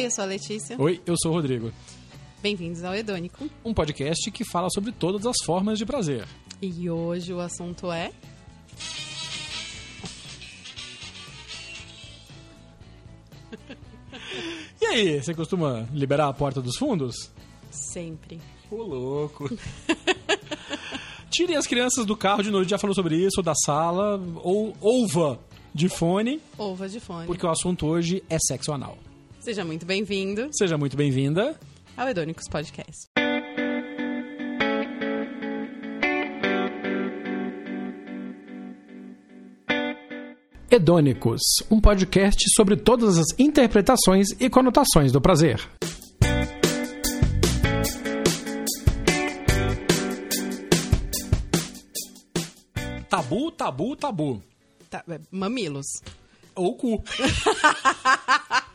Oi, eu sou a Letícia. Oi, eu sou o Rodrigo. Bem-vindos ao Hedônico. Um podcast que fala sobre todas as formas de prazer. E hoje o assunto é. E aí, você costuma liberar a porta dos fundos? Sempre. Ô, louco. Tirem as crianças do carro de noite, já falou sobre isso, ou da sala, ou ouva de fone, Ova de fone. porque o assunto hoje é sexo anal. Seja muito bem-vindo Seja muito bem-vinda. ao Hedônicos Podcast. Hedônicos, um podcast sobre todas as interpretações e conotações do prazer. Tabu, tabu, tabu. Tá, é, mamilos. Ou cu.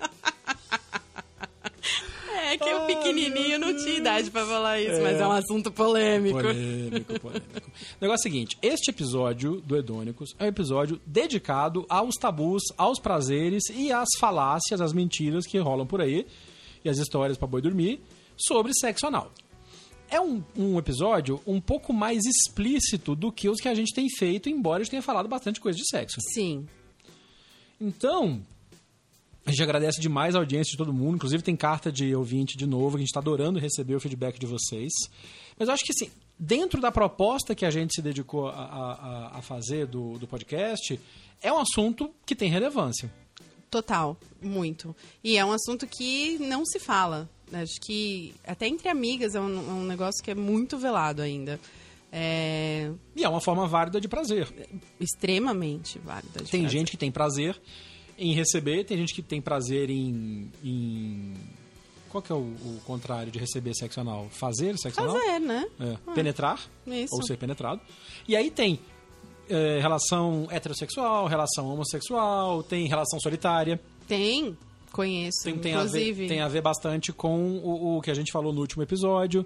É que o pequenininho não tinha idade pra falar isso, mas é um assunto polêmico. Polêmico, polêmico. O negócio é o seguinte: este episódio do Hedônicos é um episódio dedicado aos tabus, aos prazeres e às falácias, às mentiras que rolam por aí e as histórias pra boi dormir sobre sexo anal. É um, um episódio um pouco mais explícito do que os que a gente tem feito, embora a gente tenha falado bastante coisa de sexo. Sim. Então, a gente agradece demais a audiência de todo mundo. Inclusive, tem carta de ouvinte de novo, que a gente está adorando receber o feedback de vocês. Mas eu acho que, assim, dentro da proposta que a gente se dedicou a, a- a fazer do, do podcast, é um assunto que tem relevância. Total, muito. E é um assunto que não se fala. Acho que até entre amigas é um, é um negócio que é muito velado ainda. É E é uma forma válida de prazer. extremamente válido. de Tem fazer. gente que tem prazer em receber, tem gente que tem prazer em. em- Qual que é o, o contrário de receber sexo anal? Fazer sexo anal? Fazer, né? É, penetrar Isso. ou ser penetrado. E aí tem é, relação heterossexual, relação homossexual, tem relação solitária. Tem, conheço. Tem, tem, a, ver, inclusive. tem a ver bastante com o, o que a gente falou no último episódio,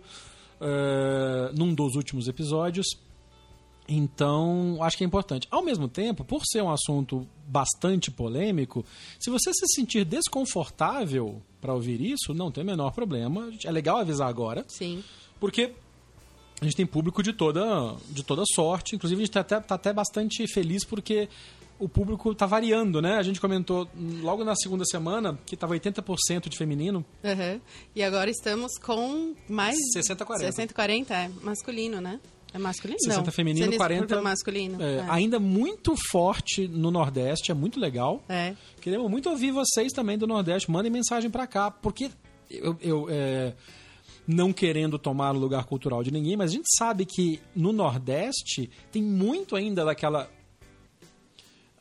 é, num dos últimos episódios. Então, acho que é importante. Ao mesmo tempo, por ser um assunto bastante polêmico, se você se sentir desconfortável para ouvir isso, não tem o menor problema. É legal avisar agora. Sim. Porque a gente tem público de toda, de toda sorte. Inclusive, a gente está até, tá até bastante feliz porque o público está variando, né? A gente comentou logo na segunda semana que estava 80% de feminino. Aham. E agora estamos com mais... 60-40. 60-40, é masculino, né? É masculino? 60 Não. feminino, 60 40 masculino. É, é. Ainda muito forte no Nordeste, é muito legal. É. Queremos muito ouvir vocês também do Nordeste. Mandem mensagem pra cá, porque eu, eu, é, não querendo tomar o lugar cultural de ninguém, mas a gente sabe que no Nordeste tem muito ainda daquela.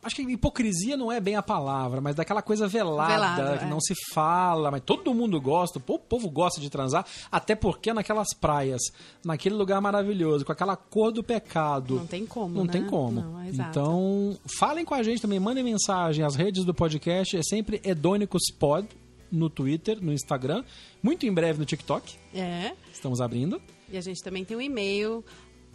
Acho que hipocrisia não é bem a palavra, mas daquela coisa velada, que é. não se fala, mas todo mundo gosta, o povo gosta de transar, até porque naquelas praias, naquele lugar maravilhoso, com aquela cor do pecado. Não tem como, Não né? tem como. Não, é. Então, falem com a gente também, mandem mensagem. As redes do podcast é sempre Edônicospod no Twitter, no Instagram, muito em breve no TikTok. É. Estamos abrindo. E a gente também tem um e-mail,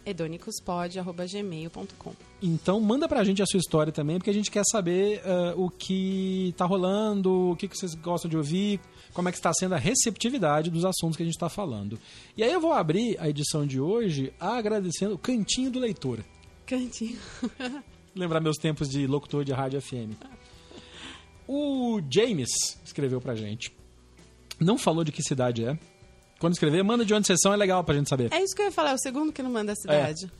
edonicospod.gmail.com. Então, manda pra gente a sua história também, porque a gente quer saber eh, o que tá rolando, o que, que vocês gostam de ouvir, como é que está sendo a receptividade dos assuntos que a gente está falando. E aí eu vou abrir a edição de hoje agradecendo o Cantinho do Leitor. Cantinho. lembrar meus tempos de locutor de rádio FM. O James escreveu pra gente. Não falou de que cidade é. Quando escrever, manda de onde vocês são, é legal pra gente saber. É isso que eu ia falar, é o segundo que não manda a cidade.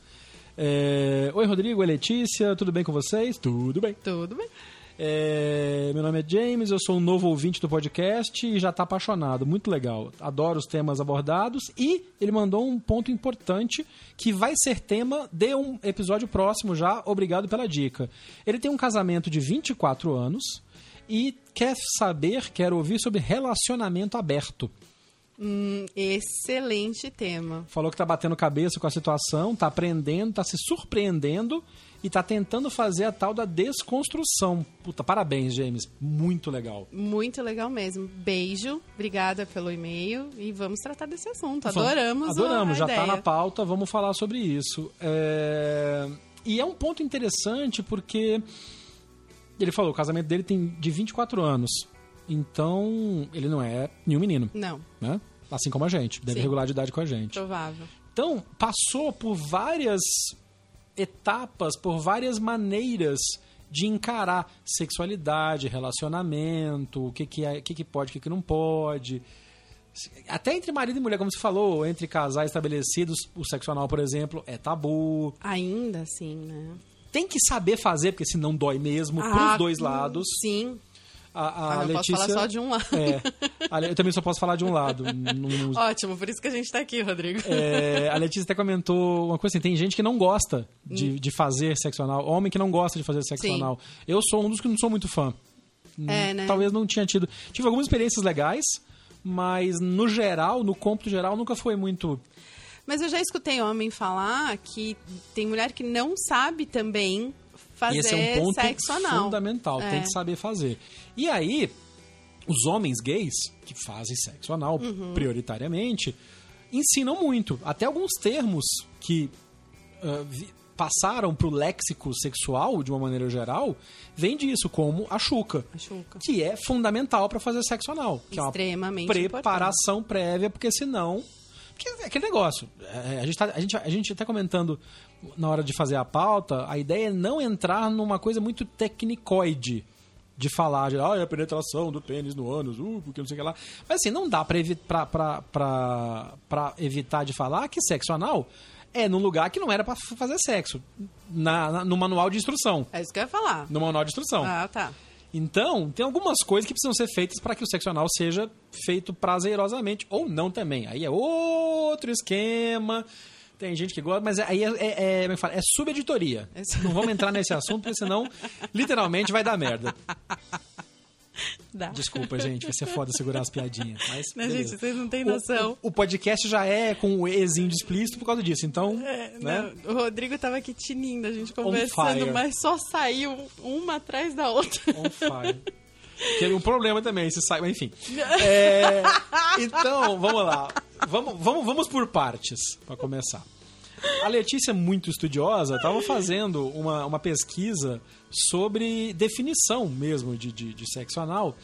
É, Oi, Rodrigo, oi, Letícia, tudo bem com vocês? Tudo bem. Tudo bem. É, Meu nome é James, eu sou um novo ouvinte do podcast e já tá apaixonado. Muito legal. Adoro os temas abordados e ele mandou um ponto importante que vai ser tema de um episódio próximo já. Obrigado pela dica. Ele tem um casamento de 24 anos e quer saber, quer ouvir sobre relacionamento aberto. Hum, excelente tema. Falou que tá batendo cabeça com a situação, tá aprendendo, tá se surpreendendo e tá tentando fazer a tal da desconstrução. Puta, parabéns, James. Muito legal. Muito legal mesmo. Beijo, obrigada pelo e-mail e vamos tratar desse assunto. Adoramos. Adoramos, já ideia. tá na pauta, vamos falar sobre isso. É, E é um ponto interessante porque ele falou, o casamento dele tem de 24 anos. Então ele não é nenhum menino, Não, né? Assim como a gente, deve Sim. regular de idade com a gente. provável. Então, passou por várias etapas, por várias maneiras de encarar sexualidade, relacionamento, o que, que, é, o que, que pode, o que, que não pode. Até entre marido e mulher, como você falou, entre casais estabelecidos, o sexo anal, por exemplo, é tabu. Ainda assim, né? Tem que saber fazer, porque senão dói mesmo, Ah, pros dois lados. Sim. A, a Ah, eu Letícia, posso falar só de um lado. É, eu também só posso falar de um lado. Não- não- Ótimo, por isso que a gente tá aqui, Rodrigo. É, a Letícia até comentou uma coisa assim: tem gente que não gosta de, de fazer sexo anal, homem que não gosta de fazer sexo Hum. Sim. anal. Eu sou um dos que não sou muito fã. É, né? Talvez não tinha tido. Tive algumas experiências legais, mas no geral, no cômputo geral, nunca foi muito. Mas eu já escutei homem falar que tem mulher que não sabe também fazer Esse é um ponto sexo anal. fundamental, É. tem que saber fazer. E aí, os homens gays, que fazem sexo anal Uhum. prioritariamente, ensinam muito. Até alguns termos que ah, vi- passaram pro léxico sexual, de uma maneira geral, vem disso, como a chuca. A chuca. Que é fundamental para fazer sexo anal. Que é uma Extremamente preparação prévia, porque senão. Porque é aquele negócio. é, a, gente tá, a, gente, a gente até comentando na hora de fazer a pauta, a ideia é não entrar numa coisa muito tecnicoide. De falar, de, ah, é a penetração do pênis no ânus, uh, porque não sei o que lá. Mas assim, não dá pra, evi pra, pra, pra, pra evitar de falar que sexo anal é num lugar que não era pra fazer sexo. Na, na- no manual de instrução. É isso que eu ia falar. No manual de instrução. Ah, tá. Então, tem algumas coisas que precisam ser feitas para que o sexo anal seja feito prazerosamente, ou não também. Aí é outro esquema. Tem gente que gosta, mas aí é, é, é, é é subeditoria. Esse- Não vamos entrar nesse assunto, porque senão, literalmente, vai dar merda. Dá. Desculpa, gente, vai ser foda segurar as piadinhas. Mas, Né, beleza. gente, vocês não têm O- noção. O, o podcast já é com o Ezinho de explícito por causa disso, então. É, né? não, o Rodrigo tava aqui tinindo, a gente conversando, mas só saiu uma atrás da outra. On fire. Teve um problema também, se sai, enfim. É, então, vamos lá. Vamos, vamos, vamos por partes, para começar. A Letícia, muito estudiosa, estava fazendo uma, uma pesquisa sobre definição mesmo de, de, de sexo anal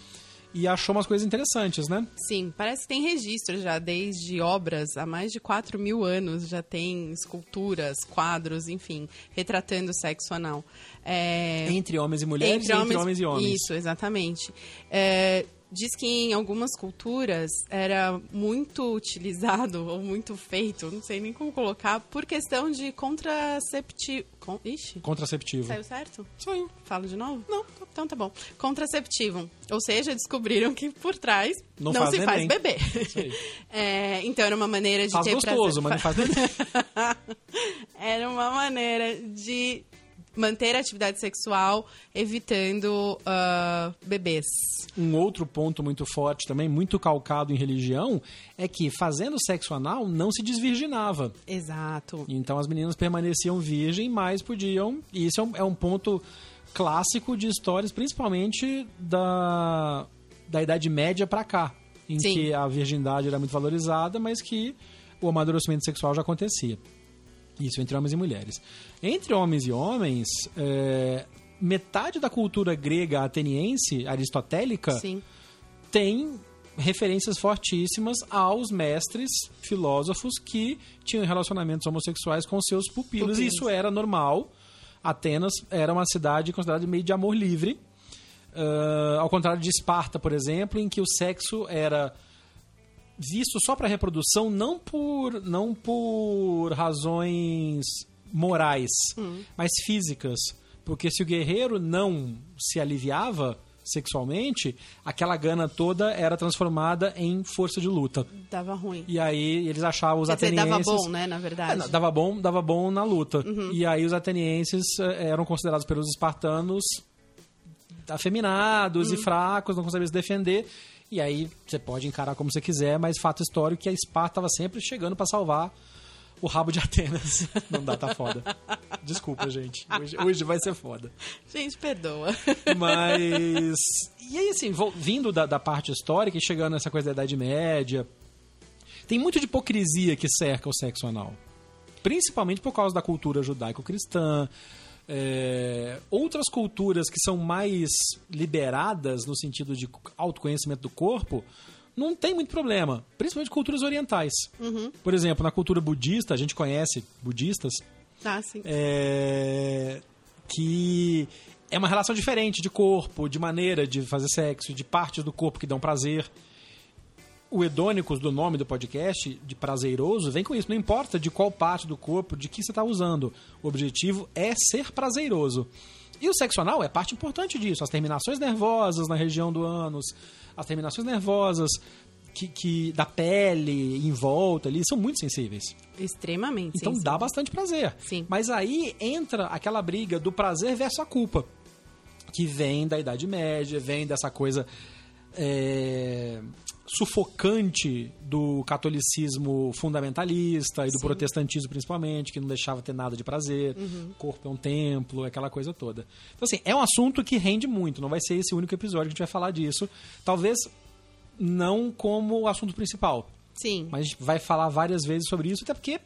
e achou umas coisas interessantes, né? Sim, parece que tem registro já desde obras há mais de 4 mil anos, já tem esculturas, quadros, enfim, retratando o sexo anal. É, Entre homens e mulheres e entre homens e homens. Isso, exatamente. É, diz que em algumas culturas era muito utilizado ou muito feito, não sei nem como colocar, por questão de contraceptivo. Con... Ixi, Contraceptivo. saiu certo? Saiu. Falo de novo? Não. Então tá bom. Contraceptivo. Ou seja, descobriram que por trás Não não, faz se faz neném. bebê. Isso aí. É, então era uma maneira de Faz ter gostoso, prazer. mas não faz neném. Era uma maneira de manter a atividade sexual evitando ah, bebês. Um outro ponto muito forte também, muito calcado em religião, é que fazendo sexo anal não se desvirginava. Exato. Então as meninas permaneciam virgem, mas podiam. E isso é um, é um ponto clássico de histórias, principalmente da, da Idade Média pra cá, em Sim. que a virgindade era muito valorizada, mas que o amadurecimento sexual já acontecia. Isso entre homens e mulheres. Entre homens e homens, é, metade da cultura grega ateniense, aristotélica, Sim. tem referências fortíssimas aos mestres filósofos que tinham relacionamentos homossexuais com seus pupilos, e Pupilos. isso era normal. Atenas era uma cidade considerada meio de amor livre. Ah, ao contrário de Esparta, por exemplo, em que o sexo era visto só para reprodução, não por, não por razões morais, mas físicas. Porque se o guerreiro não se aliviava sexualmente, aquela gana toda era transformada em força de luta. Dava ruim. E aí eles achavam os Quer dizer, atenienses... dava bom, né, na É, verdade. não, dava bom, dava bom na luta. E aí os atenienses eh, eram considerados pelos espartanos afeminados e fracos, não conseguiam se defender. E aí você pode encarar como você quiser, mas fato histórico que a Esparta estava sempre chegando para salvar o rabo de Atenas. Não dá, tá foda. Desculpa, gente. Hoje, hoje vai ser foda. Gente, perdoa. Mas. E aí, assim, vindo da, da parte histórica e chegando nessa coisa da Idade Média, tem muito de hipocrisia que cerca o sexo anal. Principalmente por causa da cultura judaico-cristã. É, outras culturas que são mais liberadas no sentido de autoconhecimento do corpo não tem muito problema, principalmente culturas orientais. Por exemplo, na cultura budista, a gente conhece budistas Ah, sim. é, que é uma relação diferente de corpo, de maneira de fazer sexo, de partes do corpo que dão prazer. O hedônicos do nome do podcast, de prazeroso, vem com isso. Não importa de qual parte do corpo, de que você está usando. O objetivo é ser prazeroso. E o sexo anal é parte importante disso. As terminações nervosas na região do ânus, as terminações nervosas que, que da pele em volta ali, são muito sensíveis. Extremamente. Então sim, dá bastante prazer. Sim. Mas aí entra aquela briga do prazer versus a culpa. Que vem da Idade Média, vem dessa coisa é, sufocante do catolicismo fundamentalista e do Sim. protestantismo principalmente, que não deixava ter nada de prazer. Uhum. O corpo é um templo, aquela coisa toda. Então, assim, é um assunto que rende muito. Não vai ser esse o único episódio que a gente vai falar disso. Talvez não como assunto principal. Sim. Mas a gente vai falar várias vezes sobre isso, até porque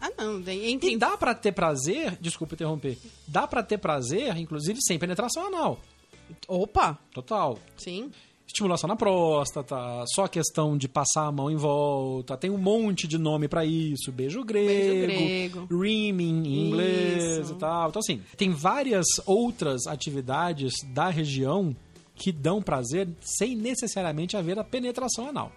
Ah, não. daí Entre... e dá pra ter prazer, desculpa interromper, dá pra ter prazer, inclusive sem penetração anal. Opa! Total. Sim. Estimulação na próstata, só questão de passar a mão em volta, tem um monte de nome pra isso, beijo grego, grego. reaming em inglês Isso. e tal. Então assim, tem várias outras atividades da região que dão prazer sem necessariamente haver a penetração anal.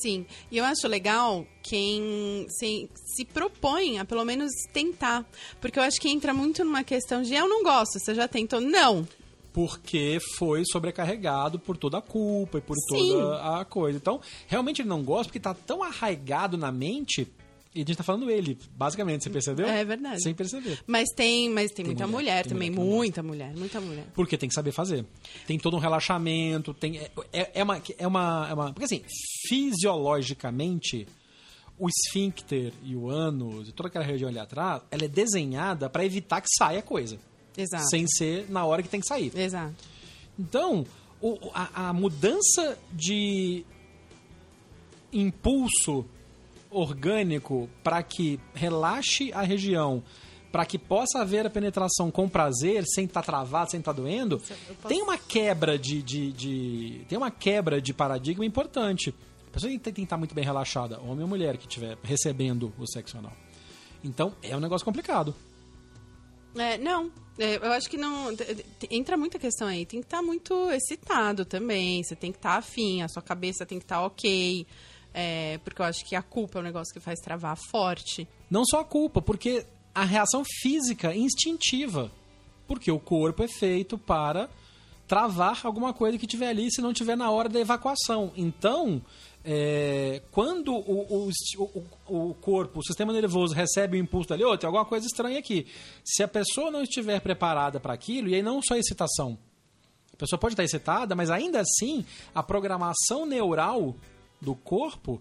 Sim, e eu acho legal quem se, se propõe a pelo menos tentar. Porque eu acho que entra muito numa questão de eu não gosto, você já tentou? Não. Porque foi sobrecarregado por toda a culpa e por Sim. toda a coisa. Então, realmente ele não gosta porque tá tão arraigado na mente. E a gente tá falando ele, basicamente, você percebeu? É verdade. Sem perceber. Mas tem, mas tem, muita mulher, mulher, tem também, mulher muita mulher, muita mulher. Porque tem que saber fazer. Tem todo um relaxamento, tem. É, é, é uma, é, uma, é uma. Porque assim, fisiologicamente, o esfíncter e o ânus e toda aquela região ali atrás, ela é desenhada para evitar que saia coisa. Exato. Sem ser na hora que tem que sair. Exato. Então, o- a, a mudança de impulso orgânico para que relaxe a região, para que possa haver a penetração com prazer, sem estar travado, sem estar doendo, eu posso- tem uma quebra de, de, de- tem uma quebra de paradigma importante. A pessoa tem que estar muito bem relaxada, homem ou mulher que estiver recebendo o sexo anal. Então, é um negócio complicado. É, não, é, eu acho que não. Entra muita questão aí. Tem que estar muito excitado também. Você tem que estar afim, a sua cabeça tem que estar ok. é, porque eu acho que a culpa é um negócio que faz travar forte. Não só a culpa, porque a reação física é instintiva. Porque o corpo é feito para travar alguma coisa que tiver ali se não tiver na hora da evacuação. Então, é, quando o, o, o, corpo, o sistema nervoso recebe o impulso dali, oh, tem alguma coisa estranha aqui. Se a pessoa não estiver preparada para aquilo, e aí não só a excitação, a pessoa pode estar excitada, mas ainda assim a programação neural do corpo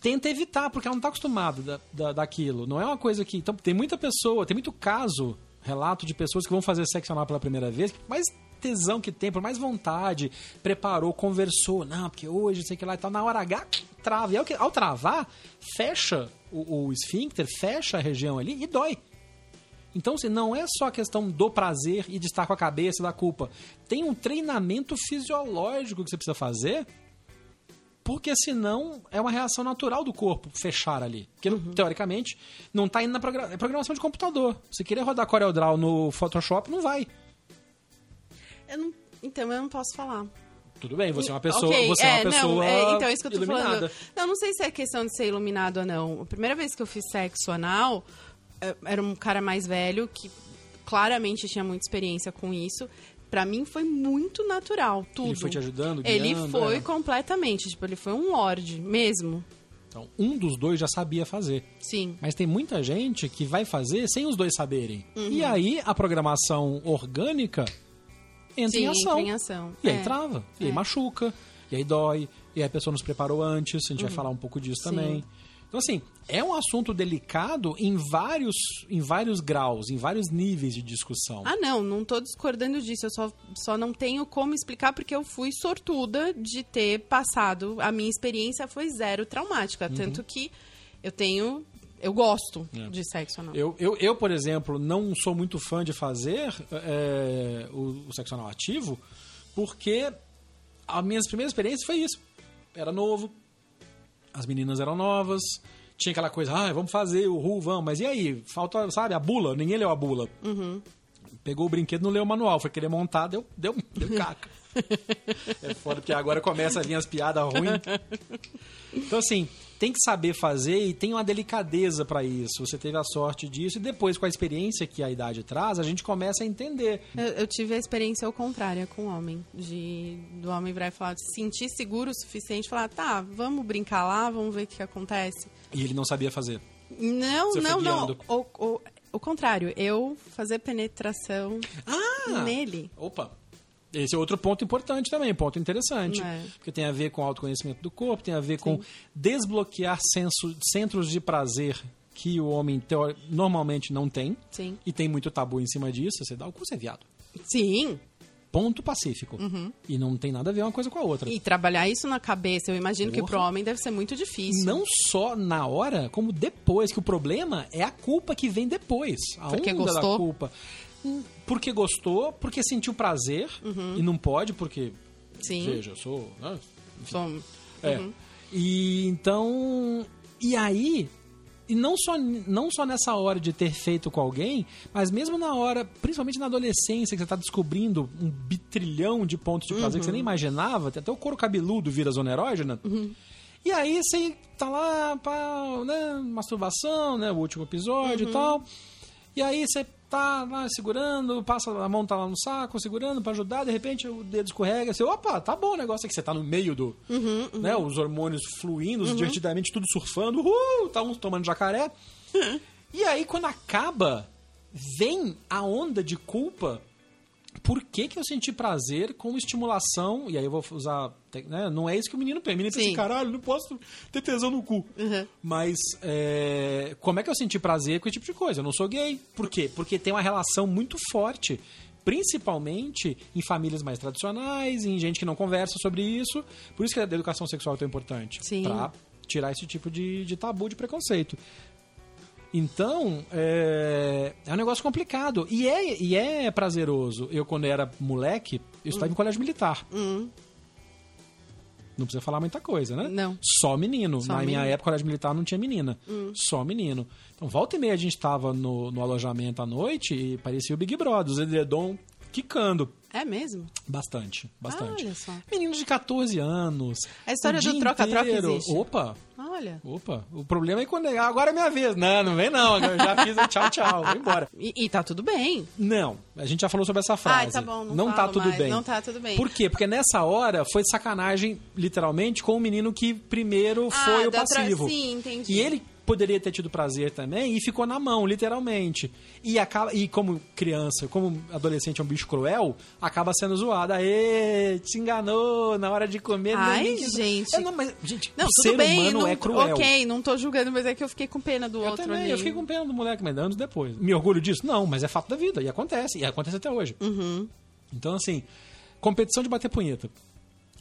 tenta evitar, porque ela não está acostumada da, da, daquilo. Não é uma coisa que. Então, tem muita pessoa, tem muito caso, relato de pessoas que vão fazer sexo anal pela primeira vez, mais tesão que tem, por mais vontade, preparou, conversou, não, porque hoje, sei que lá e tal, na hora H, trava. E ao, que- ao travar, fecha o, o esfíncter, fecha a região ali e dói. Então, assim, não é só a questão do prazer e de estar com a cabeça da culpa. Tem um treinamento fisiológico que você precisa fazer porque senão é uma reação natural do corpo fechar ali. Porque, teoricamente, não está indo na progra- é programação de computador. Se querer rodar CorelDRAW no Photoshop, não vai. Eu não- então eu não posso falar. Tudo bem, você é uma pessoa, Ok, você é uma não, pessoa é, então é isso que eu tô iluminada. falando. Não, não sei se é questão de ser iluminado ou não. A primeira vez que eu fiz sexo anal, eh, era um cara mais velho que claramente tinha muita experiência com isso. Pra mim foi muito natural, tudo. Ele foi te ajudando, Ele guiando, foi é. completamente, tipo, ele foi um lorde mesmo. Então, um dos dois já sabia fazer. Sim. Mas tem muita gente que vai fazer sem os dois saberem. Uhum. E aí a programação orgânica entra Sim, em ação. entra em ação. E aí É. trava, e aí É. machuca, e aí dói, e aí a pessoa não se preparou antes, a gente vai falar um pouco disso Uhum. Sim. também. Então, assim, é um assunto delicado em vários, em vários graus, em vários níveis de discussão. Ah, não, não tô discordando disso. Eu só, só não tenho como explicar porque eu fui sortuda de ter passado. A minha experiência foi zero traumática. Uhum. Tanto que eu tenho eu gosto É. de sexo anal. Eu, eu, eu, por exemplo, não sou muito fã de fazer é, o, o sexo anal ativo, porque a minha primeira experiência foi isso. Era novo, as meninas eram novas, tinha aquela coisa, ah, vamos fazer o ru, vamos, mas e aí? Falta, sabe, a bula, ninguém leu a bula. Pegou o brinquedo, não leu o manual, foi querer montar, deu, deu, deu caca. é foda, porque agora começa a vir as piadas ruins. Então, assim, tem que saber fazer e tem uma delicadeza pra isso. Você teve a sorte disso e depois, com a experiência que a idade traz, a gente começa a entender. Eu, eu tive a experiência ao contrária com o homem. De, do homem virar e falar, se sentir seguro o suficiente, falar, tá, vamos brincar lá, vamos ver o que, acontece. E ele não sabia fazer. Não, Você não, não. O, o, o contrário, eu fazer penetração Ah! nele. Opa! Esse é outro ponto importante também, ponto interessante. É. Porque tem a ver com autoconhecimento do corpo, tem a ver com desbloquear senso- centros de prazer que o homem normalmente não tem. Sim. E tem muito tabu em cima disso. Você dá o cu, você é viado. Sim. Ponto pacífico. E não tem nada a ver uma coisa com a outra. Uhum. E trabalhar isso na cabeça, eu imagino que Porra. pro homem deve ser muito difícil. Não só na hora, como depois, que o problema é a culpa que vem depois. A Porque onda da gostou? culpa. Porque gostou, porque sentiu prazer, e não pode, porque, Uhum. Sim. veja, eu sou... né, Som- É. E então. E aí. E não só, não só nessa hora de ter feito com alguém, mas mesmo na hora, principalmente na adolescência, que você está descobrindo um bitrilhão de pontos de prazer que você nem imaginava, até o couro cabeludo vira zona erógena. E aí você tá lá, pá, né, masturbação, né, o último episódio e tal. E aí você tá lá segurando, passa a mão tá lá no saco, segurando pra ajudar, de repente o dedo escorrega, você, opa, tá bom o negócio aqui, você tá no meio do, né, os hormônios fluindo, divertidamente tudo surfando, uh, tá uns tomando jacaré. e aí quando acaba, vem a onda de culpa por que, que eu senti prazer com estimulação, e aí eu vou usar. Né, não é isso que o menino pensa. O menino pensa assim, Sim. caralho, não posso ter tesão no cu. Uhum. Mas é, como é que eu senti prazer com esse tipo de coisa? Eu não sou gay. Por quê? Porque tem uma relação muito forte, principalmente em famílias mais tradicionais, em gente que não conversa sobre isso. Por isso que a educação sexual é tão importante. Sim. Pra tirar esse tipo de, de tabu, de preconceito. Então, é, negócio complicado. E é, e é prazeroso. Eu, quando era moleque, eu Hum. estava em colégio militar. Não precisa falar muita coisa, né? Não. Só menino. Só Na minha menino. Hum. época, colégio militar não tinha menina. Só menino. Então, volta e meia a gente estava no, no alojamento à noite e parecia o Big Brother, os edredom quicando. É mesmo? Bastante, bastante. Olha só. Meninos de 14 anos. A história do troca-troca existe? Opa, Olha. Opa, o problema é quando é, agora é minha vez. Não, não vem não. Eu já fiz o tchau, tchau, vou embora. E, e tá tudo bem. Não, a gente já falou sobre essa frase. Ah, tá bom, não tá falo tudo mais, bem. não tá tudo bem. Por quê? Porque nessa hora foi sacanagem, literalmente, com o menino que primeiro Ah, foi o da tra- passivo. sim, entendi. E ele poderia ter tido prazer também e ficou na mão, literalmente. E, acaba, e como criança, como adolescente é um bicho cruel, acaba sendo zoado. Aê, te enganou na hora de comer. Ai, nem- gente. É, não, mas, gente, Não, o tudo ser bem. humano não, é cruel. Ok, não tô julgando, mas é que eu fiquei com pena do Eu outro também, ali. eu fiquei com pena do moleque, mas anos depois. Me orgulho disso? Não, mas é fato da vida. E acontece. E acontece até hoje. Uhum. Então, assim, competição de bater punheta.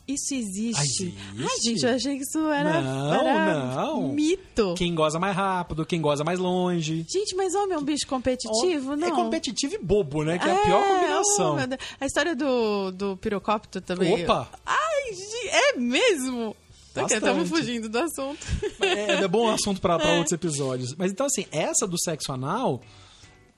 Isso existe. Ah? Ai, gente, eu achei que isso era, Não, era não. mito. Quem goza mais rápido, quem goza mais longe. Gente, mas homem é um bicho competitivo? Não. É competitivo e bobo, né? Que é, a pior combinação. oh, meu Deus. a história do, do pirocópito também. Opa! Ai, é mesmo? Estamos fugindo do assunto. É, é bom assunto pra, pra outros episódios. Mas então, assim, essa do sexo anal.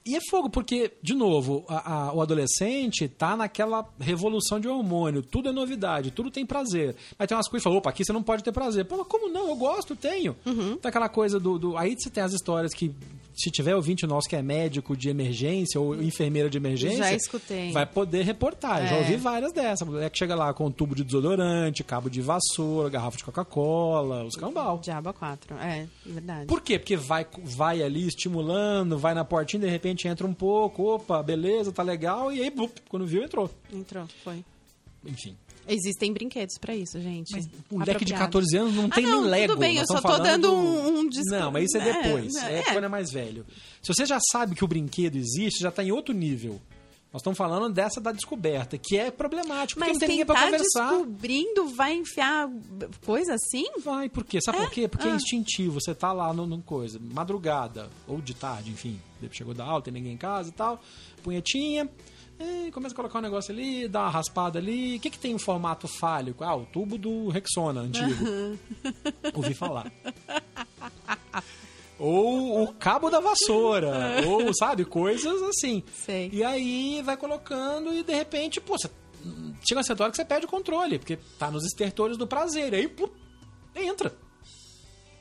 E é fogo, porque, de novo, a- a- o adolescente tá naquela revolução de hormônio. Tudo é novidade, tudo tem prazer. Mas tem umas coisas que falam, opa, aqui você não pode ter prazer. Pô, mas como não? Eu gosto, tenho. Uhum. Tem aquela coisa do, do- Aí você tem as histórias que, se tiver ouvinte nosso que é médico de emergência ou enfermeira de emergência. Já escutei. Vai poder reportar. Já É. ouvi várias dessas. É que chega lá com um tubo de desodorante, cabo de vassoura, garrafa de Coca-Cola, os cambal. Diaba 4, é, verdade. Por quê? Porque vai, vai ali estimulando, vai na portinha, de repente entra um pouco, opa, beleza, tá legal, e aí, blup, quando viu, entrou. Entrou, foi. Enfim. Existem brinquedos pra isso, gente. O moleque de Apropriados. 14 anos não Ah, tem não, nem Lego. tudo bem, eu só tô falando dando um- um disco- Não, mas isso é É, depois. é. É, quando é mais velho. Se você já sabe que o brinquedo existe, já tá em outro nível. Nós estamos falando dessa da descoberta, que é problemático, porque Mas não tem ninguém tá conversar. descobrindo vai enfiar coisa assim? Vai, por quê? Sabe por quê? Porque é Ah. instintivo. Você tá lá numa coisa, madrugada, ou de tarde, enfim. Depois chegou da aula, tem ninguém em casa e tal. Punhetinha. Começa a colocar um negócio ali, dá uma raspada ali. O que, que tem em formato fálico? Ah, o tubo do Rexona antigo. Ouvi falar. Ou o cabo da vassoura. ou, sabe, coisas assim. Sei. E aí vai colocando e de repente, pô, você, chega uma certa hora que você perde o controle, porque tá nos estertores do prazer. Aí, pô, entra.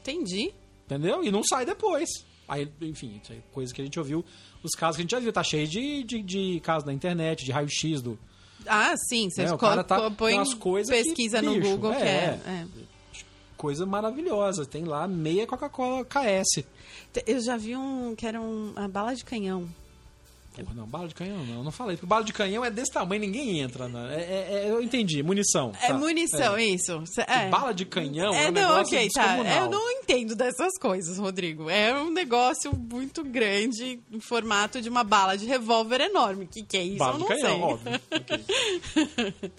Entendi. Entendeu? E não sai depois. Aí, enfim, isso aí, é coisa que a gente ouviu, os casos que a gente já viu, tá cheio de, de, de casos na internet, de raio-x do. Ah, sim. Você É, co- cara tá põe coisas que, pesquisa no bicho, Google é, que é. é. Coisa maravilhosa. Tem lá meia Coca-Cola KS. Eu já vi um que era um, uma bala de canhão. Porra, não, bala de canhão não, eu não falei. Porque bala de canhão é desse tamanho, ninguém entra. Né? É, é- é- eu entendi, munição. É tá. munição, É. isso. É. Bala de canhão é, É, um não, negócio ok, tá. Eu não entendo dessas coisas, Rodrigo. É um negócio muito grande, em formato de uma bala de revólver enorme. O que, que é isso? Bala eu de não canhão, sei. óbvio. Ok.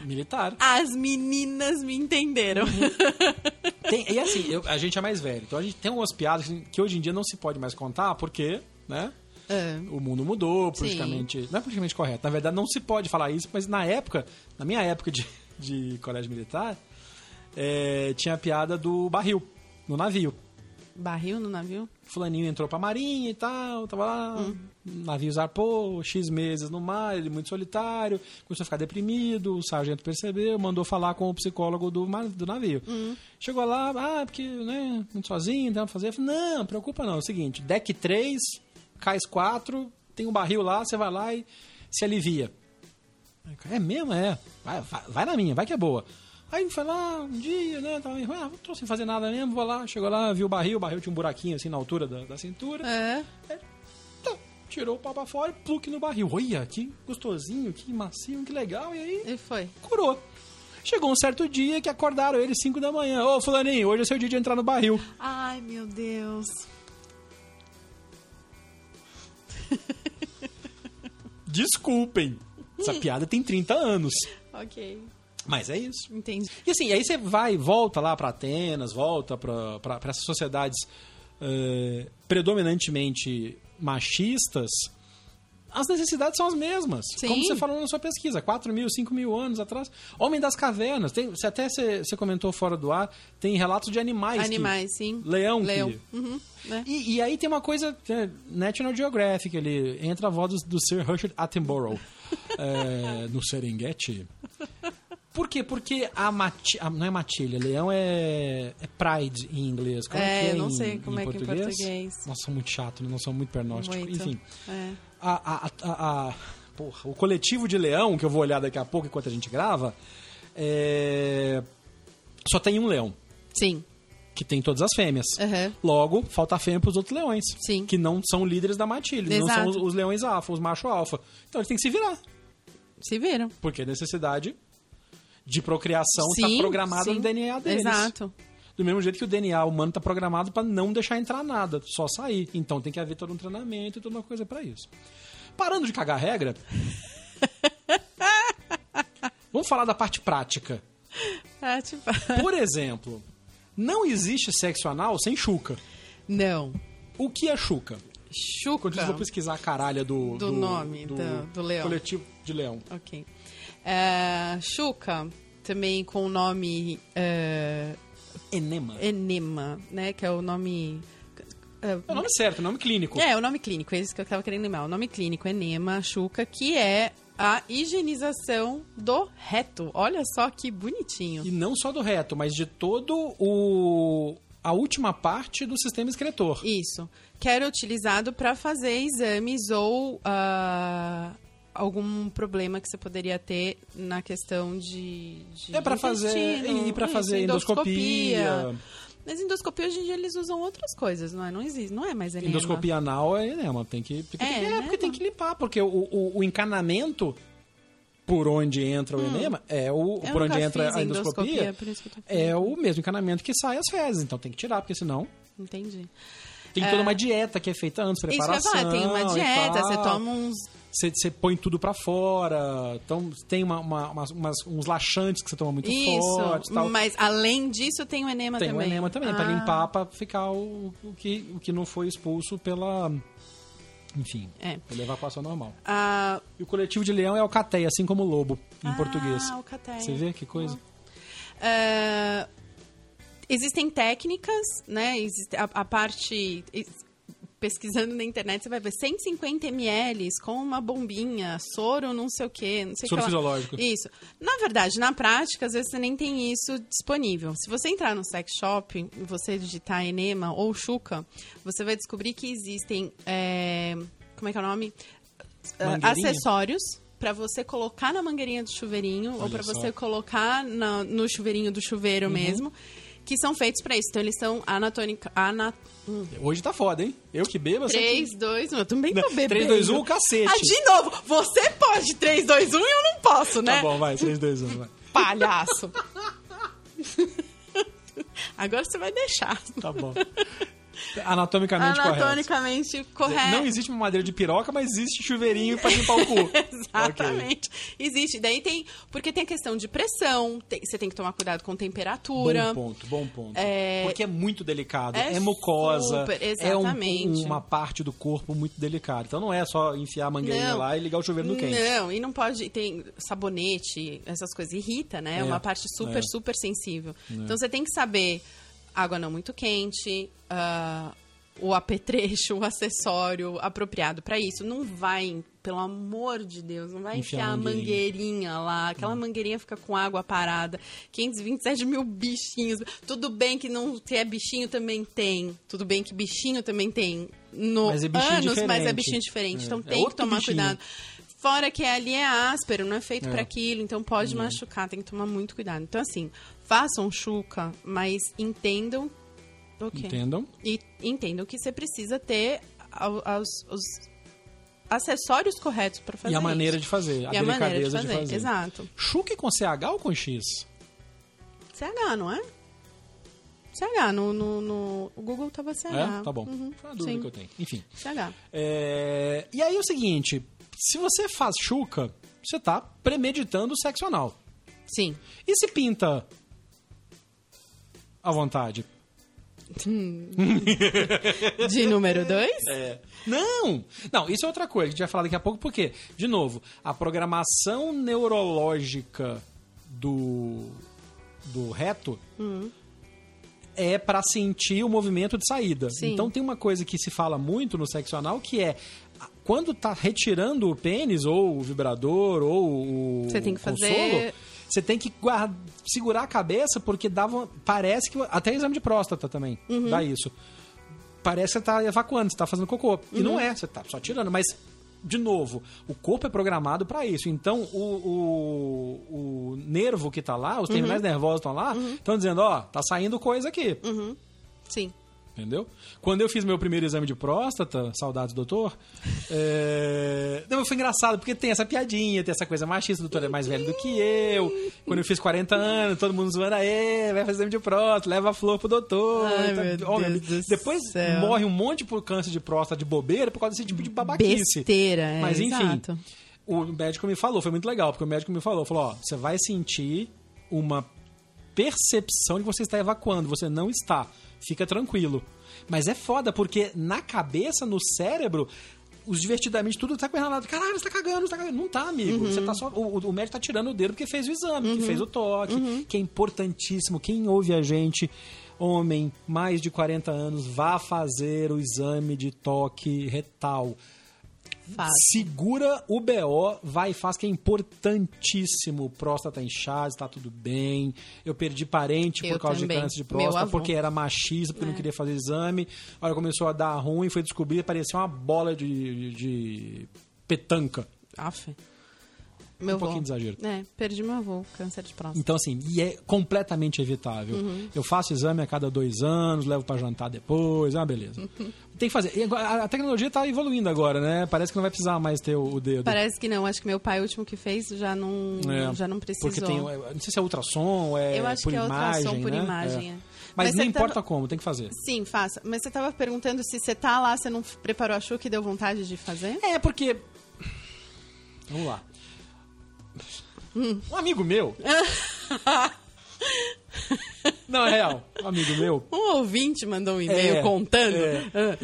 Militar. As meninas me entenderam. Tem- e assim, eu- a gente é mais velho. Então a gente tem umas piadas que hoje em dia não se pode mais contar, porque, né? É. O mundo mudou, politicamente. Não é politicamente correto. Na verdade, não se pode falar isso, mas na época, na minha época de, de colégio militar, é, tinha a piada do barril no navio. Barril no navio? Fulaninho entrou pra marinha e tal, tava lá, o navio zarpou, X meses no mar, ele muito solitário, começou a ficar deprimido, o sargento percebeu, mandou falar com o psicólogo do, mar- do navio. Chegou lá, ah, porque, né, muito sozinho, não tem nada pra fazer. Eu falei, não, preocupa não, é o seguinte, deck 3, cais 4, tem um barril lá, você vai lá e se alivia. É mesmo? É. Vai, vai, vai na minha, vai que é boa. Aí foi lá um dia, né? Tava, ah, não tô sem fazer nada mesmo, vou lá. Chegou lá, viu o barril, o barril tinha um buraquinho assim na altura da, da cintura. É. Tá, tirou o pau pra fora e pluque no barril. Olha, que gostosinho, que macio, que legal. E aí, E foi. curou. Chegou um certo dia que acordaram ele 5 da manhã. Ô, fulaninho, hoje é seu dia de entrar no barril. Ai, meu Deus. Desculpem. Essa piada tem 30 anos. Ok. Mas é isso. Entendi. E assim, aí você vai, volta lá para Atenas, volta para essas sociedades eh, predominantemente machistas, as necessidades são as mesmas. Sim. Como você falou na sua pesquisa, 4 mil, 5 mil anos atrás. Homem das cavernas, tem, você até você, comentou fora do ar, tem relatos de animais. que- Animais, sim. leão, Leão. que... Uhum, né? E, e aí tem uma coisa, é, National Geographic, ele entra a voz do, do Sir Richard Attenborough é, no Serengeti. Por quê? Porque a, mati, a- não é matilha, leão é, é pride em inglês. Como É, que é eu não em- sei como em é que é em português. Nossa, são muito chato, né? Nós somos muito pernósticos. Enfim, É. a, a, a, a- porra, o coletivo de leão, que eu vou olhar daqui a pouco enquanto a gente grava, é, só tem um leão, Sim. que tem todas as fêmeas. Aham. Logo, falta fêmea para os outros leões. Sim. Que não são líderes da matilha. Não Exato. são os, os leões alfa, os macho alfa. Então eles têm que se virar. Se viram. Porque necessidade de procriação está programada no DNA deles. Exato. Do mesmo jeito que o DNA humano está programado para não deixar entrar nada, só sair. Então tem que haver todo um treinamento e toda uma coisa para isso. Parando de cagar regra, vamos falar da parte prática. Ah, tipo... Por exemplo, não existe sexo anal sem chuca. Não. O que é chuca? Chuca. Quando eu vou pesquisar a caralha do, Do nome do- do leão. coletivo de leão. Ok. É, Chuca, também com o nome é, Enema. Enema, né? Que é o nome... é, É o nome certo, é o nome clínico. É, o nome clínico, é isso que eu tava querendo lembrar. O nome clínico é Enema Chuca, que é a higienização do reto. Olha só que bonitinho. E não só do reto, mas de todo o a última parte do sistema excretor. Isso. Que era utilizado para fazer exames ou ah, algum problema que você poderia ter na questão de. de É para fazer e para Isso, fazer endoscopia. Mas endoscopia hoje em dia eles usam outras coisas, não é? Não existe, não é mais enema. Endoscopia anal é enema, tem que porque, É, tem, que- é, enema. porque tem que limpar, porque o, o, o encanamento por onde entra o enema é o Hum. Eu por onde entra a endoscopia, isso tô é o mesmo encanamento que sai as fezes, então tem que tirar, porque senão Entendi. tem toda uma dieta que é feita antes, Isso que eu ia preparação. falar, tem uma dieta, você toma uns você, põe tudo pra fora. Então tem uma, uma- umas- uns laxantes que você toma muito Isso, tal. mas além disso tem o enema Tem também. o enema também, pra Ah, limpar, pra ficar o, o, que, o que não foi expulso pela. Enfim, É. pela evacuação normal. Ah, E o coletivo de leão é alcateia, assim como o lobo, em Ah, português. alcateia. Você vê que coisa? ah, existem técnicas, né? Existe a, a parte. Es- Pesquisando na internet, você vai ver 150 ml com uma bombinha, soro, não sei o quê, não sei o Soro que lá. fisiológico. Isso. Na verdade, na prática, às vezes você nem tem isso disponível. Se você entrar no sex shop e você digitar enema ou chuca, você vai descobrir que existem. é, como é que é o nome? Ah, acessórios para você colocar na mangueirinha do chuveirinho ou Olha para só. você colocar na- no chuveirinho do chuveiro Uhum. mesmo, que são feitos para isso. Então eles são anatônica, ana, hum, Hoje tá foda, hein? Eu que bebo, você 3, 2, 1. Eu também tô bebendo. 3, 2, 1, o cacete. Ah, de novo, você pode 3, 2, 1 e eu não posso, né? Tá bom, vai, 3, 2, 1, vai. Palhaço. Agora você vai deixar. Tá bom. Anatomicamente correto. Anatomicamente correto. Não existe uma madeira de piroca, mas existe chuveirinho pra limpar o cu. Exatamente. Existe. Daí tem. Porque tem a questão de pressão, tem- você tem que tomar cuidado com temperatura. Bom ponto, bom ponto. É- Porque é muito delicado. É, É mucosa. super, é um- exatamente. uma parte do corpo muito delicada. Então não é só enfiar a mangueirinha Não. lá e ligar o chuveiro no quente. Não, e não pode. Tem sabonete, essas coisas. Irrita, né? É É, uma parte super, é. super sensível. Então você tem que saber água não muito quente, ah, o apetrecho, o acessório apropriado para isso. Não vai, pelo amor de Deus, não vai Enfiar a mangueirinha. lá. Aquela mangueirinha fica com água parada. 527 mil bichinhos. Tudo bem que não se é bichinho também tem. Tudo bem que bichinho também tem. No Mas é anos, mas é diferente. bichinho diferente. É, Então é tem que outro tomar bichinho. cuidado. Fora que ali é áspero, não é feito É. pra aquilo, então pode machucar, tem que tomar muito cuidado. Então, assim, façam chuca, mas entendam o quê? Entendam? E entendam que você precisa ter aos- os acessórios corretos pra fazer E a maneira isso. de fazer, a e a maneira de delicadeza fazer. Exato. Chuque com CH ou com X? CH, não é? CH, no, no, no- o Google tava CH. É? Tá bom. Uhum, Foi uma dúvida sim, que eu tenho. Enfim. CH. É, E aí é o seguinte, se você faz chuca, você tá premeditando o sexo anal. Sim. E se pinta à vontade? De número dois? É. Não! Não, isso é outra coisa, a gente vai falar daqui a pouco, porque, de novo, a programação neurológica do, do reto é para sentir o movimento de saída. Sim. Então tem uma coisa que se fala muito no sexo anal que é quando tá retirando o pênis, ou o vibrador, ou o Você tem que consolo, fazer- você tem que guarda- segurar a cabeça porque dava, parece que até exame de próstata também Uhum. dá isso parece que você tá evacuando, você tá fazendo cocô. E Uhum. não é, você tá só tirando. Mas, de novo, o corpo é programado para isso. Então, o, o, o nervo que tá lá, os Uhum. terminais nervosos estão lá, estão dizendo, ó, tá saindo coisa aqui. Sim. Entendeu? Quando eu fiz meu primeiro exame de próstata, saudades, doutor, é... Não, foi engraçado, porque tem essa piadinha, tem essa coisa machista, o doutor é mais velho do que eu. Quando eu fiz 40 anos, todo mundo zoando, aê, vai fazer exame de próstata, leva a flor pro doutor. Ai, Então, meu Deus Depois céu. morre um monte por câncer de próstata de bobeira por causa desse tipo de babaquice. Besteira, é, Mas enfim, exato. o médico me falou, foi muito legal, porque o médico me falou, falou, ó, você vai sentir uma percepção de que você está evacuando, você não está. Fica tranquilo. Mas é foda, porque na cabeça, no cérebro, os divertidamente tudo tá correndo. Caralho, você tá cagando, você tá cagando. Não tá, amigo. Você tá só. O, o médico tá tirando o dedo porque fez o exame, que fez o toque, que é importantíssimo. Quem ouve a gente, homem, mais de 40 anos, vá fazer o exame de toque retal. Segura o BO, vai e faz, que é importantíssimo. Próstata inchada, está tudo bem. Eu perdi parente por Eu causa também. de câncer de próstata, porque era machista, porque não É. queria fazer exame. A hora começou a dar ruim, foi descobrir, parecia uma bola de, de petanca. Aff. Meu Um avô. pouquinho de exagero. É, perdi meu avô, câncer de próstata. Então, assim, e é completamente evitável. Uhum. Eu faço exame a cada dois anos, levo pra jantar depois, é uma beleza. Uhum. Tem que fazer. Agora, a tecnologia tá evoluindo agora, né? Parece que não vai precisar mais ter o, o dedo. Parece que não, acho que meu pai, o último que fez, já não, É, já não precisou. Porque tem, não sei se é ultrassom, é Eu acho por que é imagem, ultrassom por né? imagem, É. é. Mas, Mas não você importa tava- como, tem que fazer. Sim, faça. Mas você tava perguntando se você tá lá, você não preparou a chuca e deu vontade de fazer? É, porque Vamos lá. Um amigo meu. Não, é real. Um amigo meu. Um ouvinte mandou um e-mail É, contando. é. Ah,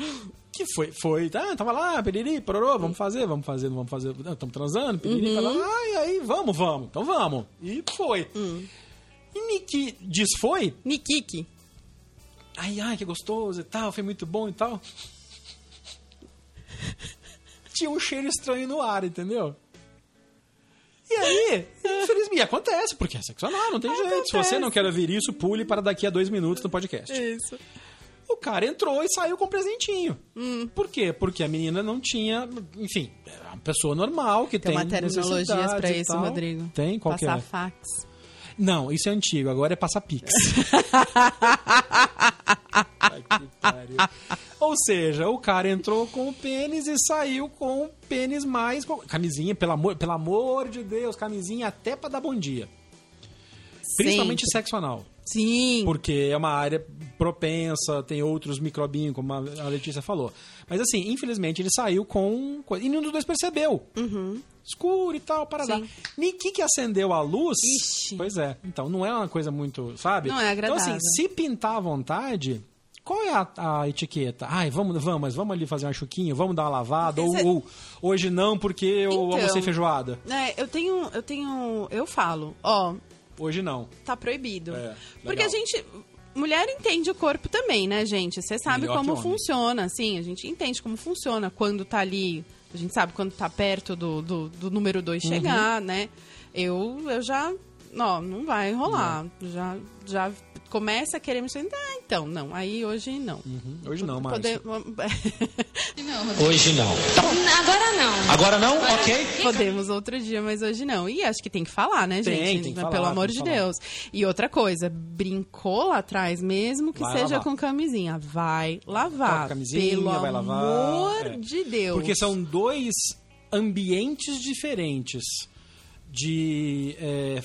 Que foi, foi, tá, tava lá, piriri, pororô, vamos fazer, vamos fazer, não vamos fazer, estamos transando, piriri, Uhum. parará, ai, aí, vamos, vamos, então vamos. E foi. Hum. E Nick diz foi, Nikiki. ai, ai, que gostoso e tal, foi muito bom e tal. Tinha um cheiro estranho no ar, entendeu? E aí, infelizmente, acontece, porque é sexo anal, não tem jeito. Se você Acontece. não quer ouvir isso, pule para daqui a dois minutos no podcast. Isso. O cara entrou e saiu com um presentinho. Hum. Por quê? Porque a menina não tinha. Enfim, é uma pessoa normal que Tem tem. uma terminologias e isso, tal. Rodrigo. Tem? Qual que Passar é? fax. Não, isso é antigo, agora é passar pix. Ai, que pariu. Ou seja, o cara entrou com o pênis e saiu com o pênis mais. Camisinha, pelo amor, pelo amor de Deus, camisinha até pra dar bom dia. Principalmente Sempre. sexo anal. Sim. Porque é uma área propensa, tem outros microbinhos, como a Letícia falou. Mas assim, infelizmente ele saiu com. co- E nenhum dos dois percebeu. Escuro e tal, para Uhum. Sim. Niki que acendeu a luz. Ixi. Pois é. Então não é uma coisa muito. Sabe? Não é agradável. Então assim, se pintar à vontade. Qual é a, a etiqueta? Ai, vamos, vamos, mas vamos ali fazer um chuquinho, vamos dar uma lavada, ou, ou hoje não porque eu Então. almocei feijoada. É, eu tenho, eu tenho, eu falo, ó, Hoje não. tá proibido. É, Porque a gente. Mulher entende o corpo também, né, gente? Você sabe Melhor como funciona, assim, a gente entende como funciona quando tá ali. A gente sabe quando tá perto do, do, do número 2 Uhum. chegar, né? Eu, eu já. Ó, não vai rolar. Já, já começa a querer me dizer, ah, então, não. Aí hoje não. Uhum. Hoje não, mas. Hoje não. Agora não. Agora não? Ok. Podemos outro dia, mas hoje não. E acho que tem que falar, né, Tem, gente? tem que falar, Pelo tem amor que de falar. Deus. E outra coisa, brincou lá atrás, mesmo que Vai seja lavar. com camisinha. Vai lavar. Coloca a camisinha, Pelo vai lavar, amor é. de Deus. Porque são dois ambientes diferentes de é,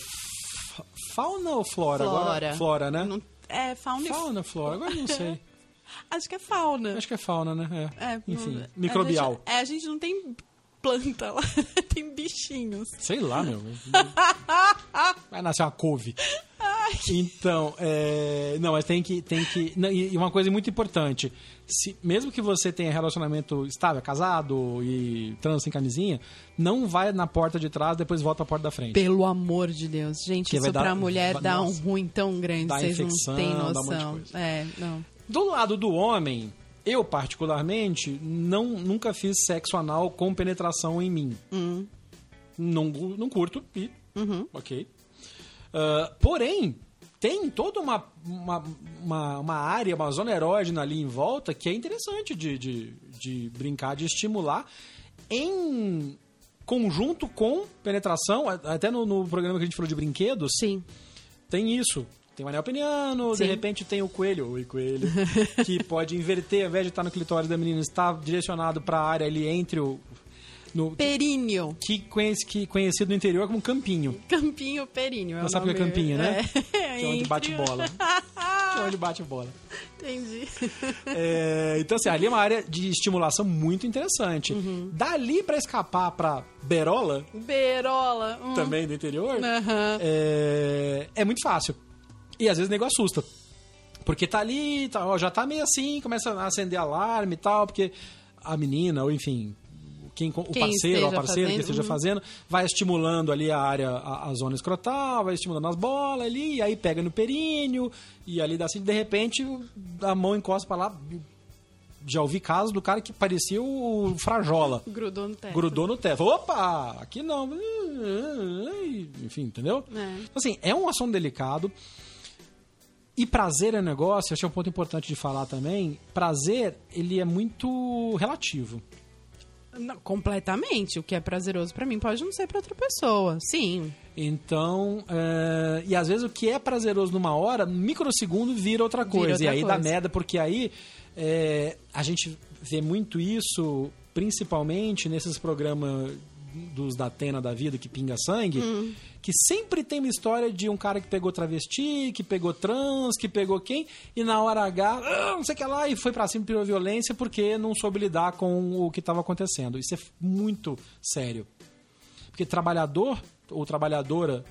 fauna ou flora? Agora, Flora. flora, né? Não- é, fauna e Fauna, flora, agora não sei. Acho que é fauna. Acho que é fauna, né? É. É, Enfim, não- microbial. A gente, é, a gente não tem planta lá, tem bichinhos. Sei lá, meu. Vai nascer uma couve. Então, é, não, mas tem que. Tem que não, e uma coisa muito importante: se, mesmo que você tenha relacionamento estável, casado e trans sem camisinha, não vai na porta de trás, depois volta à porta da frente. Pelo amor de Deus. Gente, Que isso dar- pra mulher vai- dá um ruim tão grande, vocês infecção, não têm dá um monte de noção. coisa. É, não. Do lado do homem, eu particularmente não, nunca fiz sexo anal com penetração em mim. Não, não curto e ok. Ah, porém, tem toda uma, uma, uma, uma área, uma zona erógena ali em volta que é interessante de, de, de brincar, de estimular em conjunto com penetração. Até no, no programa que a gente falou de brinquedos, Sim. tem isso. Tem o anel peniano, de Sim. repente tem o coelho, oi coelho, que pode inverter, ao invés de estar no clitóris da menina, está direcionado para a área ali entre o. No, Períneo. que, conhece, que conhecido no interior como campinho. Campinho períneo. é Não sabe o que é campinho, né? É. Que é onde bate bola. Que é onde bate bola. Entendi. É, então, assim, ali é uma área de estimulação muito interessante. Uhum. Dali para escapar para Berola, Berola. hum. também do interior, Aham. é, é muito fácil. E às vezes o nego assusta. Porque tá ali, tá, ó, já tá meio assim, começa a acender alarme e tal, porque a menina, ou enfim, quem, o Quem parceiro ou a parceira que fazendo, esteja uhum. fazendo, vai estimulando ali a área, a, a zona escrotal, vai estimulando as bolas ali, e aí pega no períneo, e ali dá assim, de repente a mão encosta pra lá. Já ouvi casos do cara que parecia o Frajola. Grudou no teto. Grudou no teto. Opa! Aqui não. Enfim, entendeu? É. Então, assim, é um assunto delicado. E prazer é negócio, acho que é um ponto importante de falar também. Prazer, ele é muito relativo. Não, completamente. O que é prazeroso pra mim pode não ser pra outra pessoa. Sim. Então, é, e às vezes o que é prazeroso numa hora, microsegundo vira outra coisa. outra e aí dá coisa. merda, porque aí é, a gente vê muito isso, principalmente nesses programas dos da Atena da vida que pinga sangue, Hum. que sempre tem uma história de um cara que pegou travesti, que pegou trans, que pegou quem, e na hora H, ah, não sei o que lá, e foi pra cima pela violência porque não soube lidar com o que estava acontecendo. Isso é muito sério. Porque trabalhador ou trabalhadora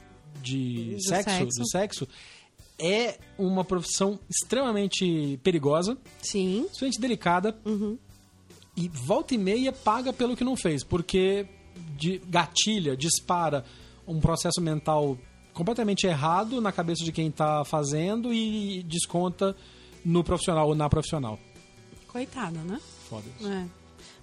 de Do sexo, sexo. do sexo é uma profissão extremamente perigosa, Sim. extremamente delicada e volta e meia paga pelo que não fez, porque de, gatilha, dispara um processo mental completamente errado na cabeça de quem está fazendo e desconta no profissional ou na profissional. Coitada, né? Foda isso. É.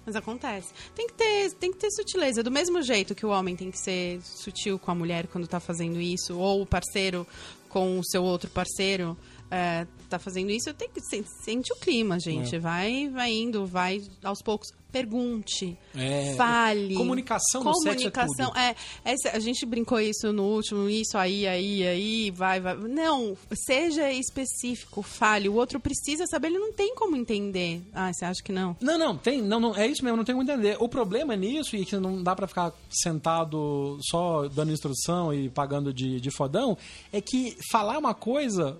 Mas acontece. Tem que, ter, tem que ter sutileza. Do mesmo jeito que o homem tem que ser sutil com a mulher quando tá fazendo isso, ou o parceiro com o seu outro parceiro é, tá fazendo isso, tem que sen- sente o clima, gente. É. Vai, vai indo, vai aos poucos. Pergunte, É, fale. comunicação é Comunicação, tudo. é, essa- a gente brincou isso no último, isso aí, aí, aí, vai, vai. Não, seja específico, fale. O outro precisa saber, ele não tem como entender. Ah, você acha que não? Não, não, tem, não, não, é isso mesmo, não tem como entender. O problema nisso, e que não dá pra ficar sentado só dando instrução e pagando de, de fodão, é que falar uma coisa,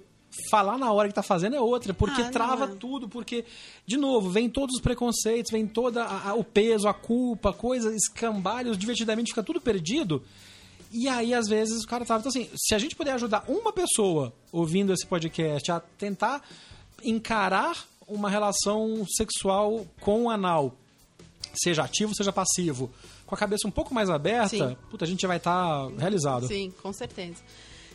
falar na hora que tá fazendo é outra, porque Ah, trava é. tudo, porque, de novo, vem todos os preconceitos, vem todo o peso, a culpa, coisa, escambalhos, divertidamente fica tudo perdido. E aí, às vezes, o cara trava. Então, assim, se a gente puder ajudar uma pessoa ouvindo esse podcast a tentar encarar uma relação sexual com o anal, seja ativo, seja passivo, com a cabeça um pouco mais aberta, Sim. puta, a gente vai estar realizado. Sim, com certeza.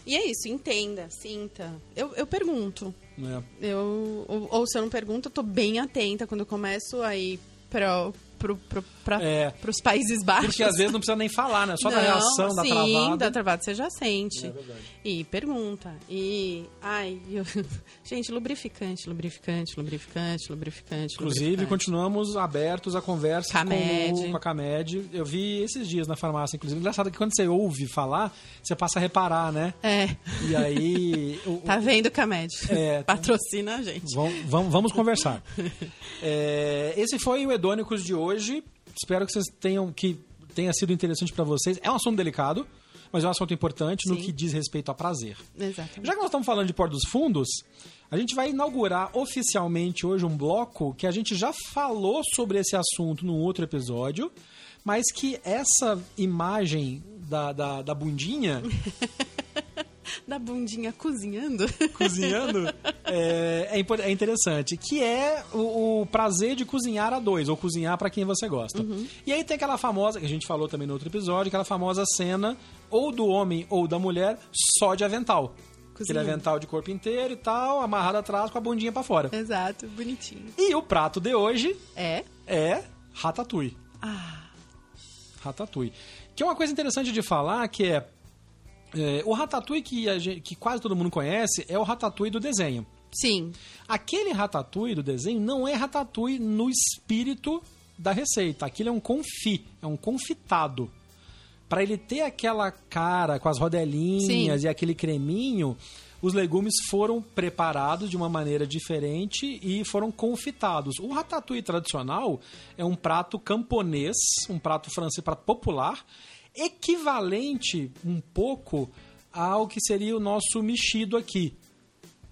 E é isso, entenda, sinta. Eu, eu pergunto. né? Eu, ou, ou se eu não pergunto, eu tô bem atenta quando eu começo a ir pra, pro, pro, pra, É. pros Países Baixos. Porque às vezes não precisa nem falar, né? Só da Não, reação, da sim, travada. da travada você já sente. É. E pergunta. E. Ai, eu- gente, lubrificante, lubrificante, lubrificante, lubrificante. Inclusive, lubrificante. continuamos abertos a conversa com, Camed. com a Camed. Eu vi esses dias na farmácia, inclusive. Engraçado que quando você ouve falar, você passa a reparar, né? É, E aí. o- tá vendo, Camed? É, tá. Patrocina a gente. Vamos, vamos, vamos conversar. É, esse foi o Edônicos de hoje. Espero que vocês tenham que tenha sido interessante para vocês. É um assunto delicado, mas é um assunto importante no Sim. que diz respeito a prazer. Exatamente. Já que nós estamos falando de Porto dos Fundos, a gente vai inaugurar oficialmente hoje um bloco que a gente já falou sobre esse assunto num outro episódio, mas que essa imagem da, da, da bundinha Da bundinha cozinhando. cozinhando é, é é interessante, que é o, o prazer de cozinhar a dois, ou cozinhar para quem você gosta. E aí tem aquela famosa, que a gente falou também no outro episódio, aquela famosa cena ou do homem ou da mulher só de avental. Aquele Cozinhando. avental de corpo inteiro e tal, amarrado atrás com a bundinha para fora. Exato, bonitinho. E o prato de hoje É? é ratatouille. Ah, Ratatouille. Que é uma coisa interessante de falar, que é, é, o ratatouille que, gente- que quase todo mundo conhece é o ratatouille do desenho. sim. Aquele ratatouille do desenho não é ratatouille no espírito da receita. Aquilo é um confit, é um confitado. Para ele ter aquela cara com as rodelinhas Sim. e aquele creminho, os legumes foram preparados de uma maneira diferente e foram confitados. O ratatouille tradicional é um prato camponês, um prato francês, prato popular, equivalente um pouco ao que seria o nosso mexido aqui.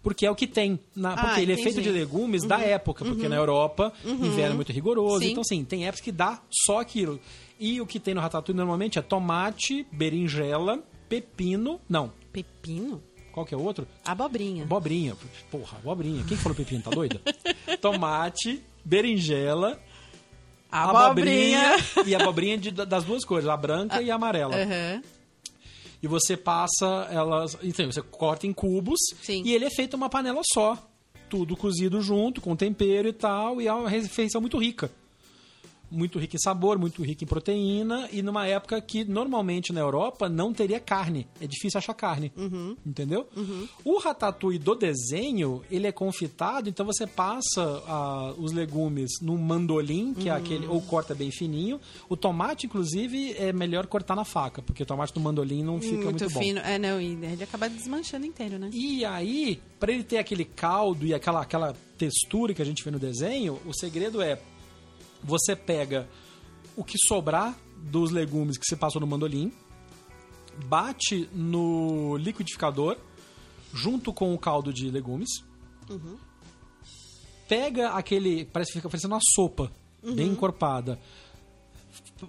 Porque é o que tem. Na, Ah, porque ele é feito. Uhum. de legumes da época. Porque na Europa, inverno é muito rigoroso. Sim. Então, assim, tem épocas que dá só aquilo. E o que tem no ratatouille normalmente é tomate, berinjela, pepino... Não, Pepino? qual que é o outro? Abobrinha. Abobrinha. Porra, abobrinha. Quem que falou pepino? Tá doida? tomate, berinjela, Abobrinha. e abobrinha de- das duas cores, a branca e a amarela. Aham. E você passa elas. Então, você corta em cubos Sim. e ele é feito uma panela só. Tudo cozido junto, com tempero e tal, e é uma refeição muito rica. Muito rica em sabor, muito rica em proteína, e numa época que normalmente na Europa não teria carne. É difícil achar carne. Entendeu? O ratatouille do desenho, ele é confitado, então você passa ah, os legumes num mandolim, que é aquele, ou corta bem fininho. O tomate, inclusive, é melhor cortar na faca, porque o tomate no mandolim não fica muito, bom. fino. É, não, e ele acaba desmanchando inteiro, né? E aí, para ele ter aquele caldo e aquela, aquela textura que a gente vê no desenho, o segredo é você pega o que sobrar dos legumes que você passou no mandolim, bate no liquidificador junto com o caldo de legumes, pega aquele, parece que fica parecendo uma sopa, bem encorpada,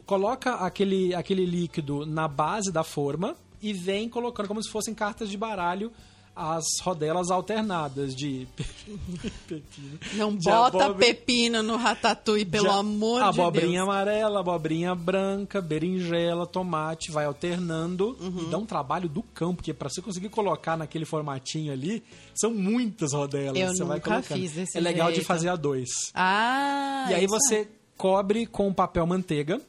coloca aquele, aquele líquido na base da forma e vem colocando como se fossem cartas de baralho as rodelas alternadas de pepino. Não de bota pepino no ratatouille, pelo de amor de Deus. Abobrinha amarela, abobrinha branca, berinjela, tomate, vai alternando uhum. e dá um trabalho do cão, porque para você conseguir colocar naquele formatinho ali, são muitas rodelas. Eu você vai colocando. fiz desse É legal jeito. de fazer a dois. Ah, E aí você é. cobre com papel manteiga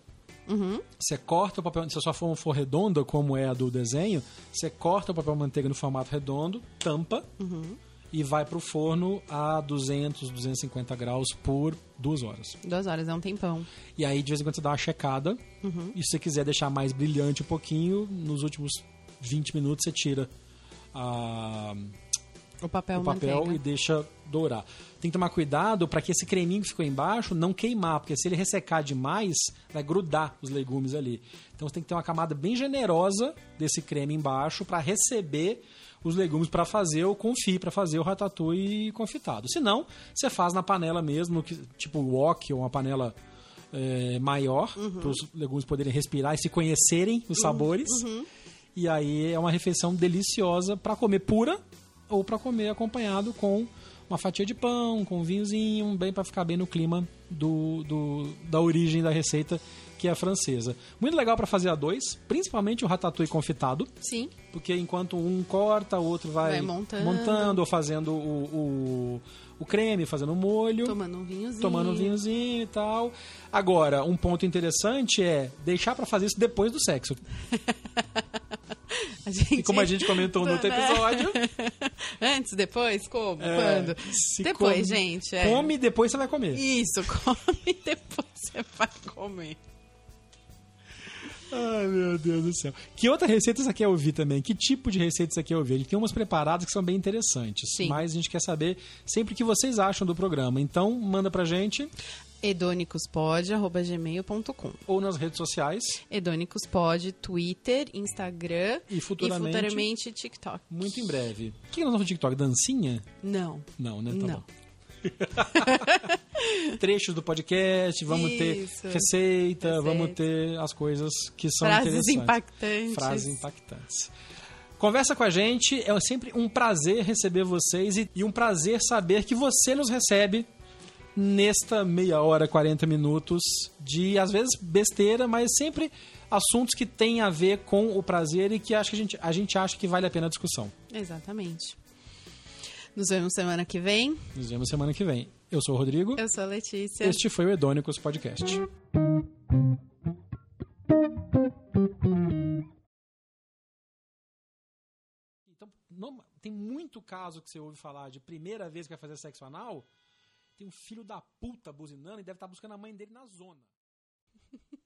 Uhum. Você corta o papel, se a sua forma for redonda, como é a do desenho, você corta o papel manteiga no formato redondo, tampa uhum. e vai para o forno a 200, 250 graus por duas horas. Duas horas é um tempão. E aí, de vez em quando, você dá uma checada. Uhum. E se você quiser deixar mais brilhante um pouquinho, nos últimos 20 minutos você tira a o papel, o papel e deixa dourar. Tem que tomar cuidado para que esse creminho que ficou embaixo não queimar, porque se ele ressecar demais, vai grudar os legumes ali. Então você tem que ter uma camada bem generosa desse creme embaixo para receber os legumes para fazer o confit, para fazer o ratatouille confitado. Se não, você faz na panela mesmo, tipo wok ou uma panela é, maior, uhum. para os legumes poderem respirar e se conhecerem os sabores. Uhum. E aí é uma refeição deliciosa para comer pura ou para comer acompanhado com uma fatia de pão, com um vinhozinho, bem para ficar bem no clima do, do, da origem da receita, que é a francesa. Muito legal para fazer a dois, principalmente o ratatouille confitado. Sim. Porque enquanto um corta, o outro vai, vai montando. montando ou fazendo o, o, o, creme, fazendo o molho. Tomando um vinhozinho. Tomando um vinhozinho e tal. Agora, um ponto interessante é deixar para fazer isso depois do sexo. Gente... E como a gente comentou no outro episódio. Antes, depois, como? É, Quando? Depois, come, gente. É. Come depois você vai comer. Isso, come depois você vai comer. Ai, meu Deus do céu. Que outra receita você quer ouvir também? Que tipo de receita você quer ouvir? A gente tem umas preparadas que são bem interessantes. Sim. Mas a gente quer saber sempre o que vocês acham do programa. Então, manda pra gente. edonicospod.gmail.com Ou nas redes sociais. Edonicospod, Twitter, Instagram e futuramente, e futuramente TikTok. Muito em breve. O que nós vamos no TikTok? Dancinha? Não. Não, né? Tá Não. bom. Trechos do podcast, vamos Isso. ter receita, vamos ter as coisas que são Frases impactantes. Frases impactantes. Conversa com a gente, é sempre um prazer receber vocês e, e um prazer saber que você nos recebe nesta meia hora, 40 minutos de, às vezes, besteira, mas sempre assuntos que têm a ver com o prazer e que acho que a, gente, a gente acha que vale a pena a discussão. Exatamente. Nos vemos semana que vem. Nos vemos semana que vem. Eu sou o Rodrigo. Eu sou a Letícia. Este foi o Edônicos Podcast. Então, não- tem muito caso que você ouve falar de primeira vez que vai fazer sexo anal. Tem um filho da puta buzinando e deve estar buscando a mãe dele na zona.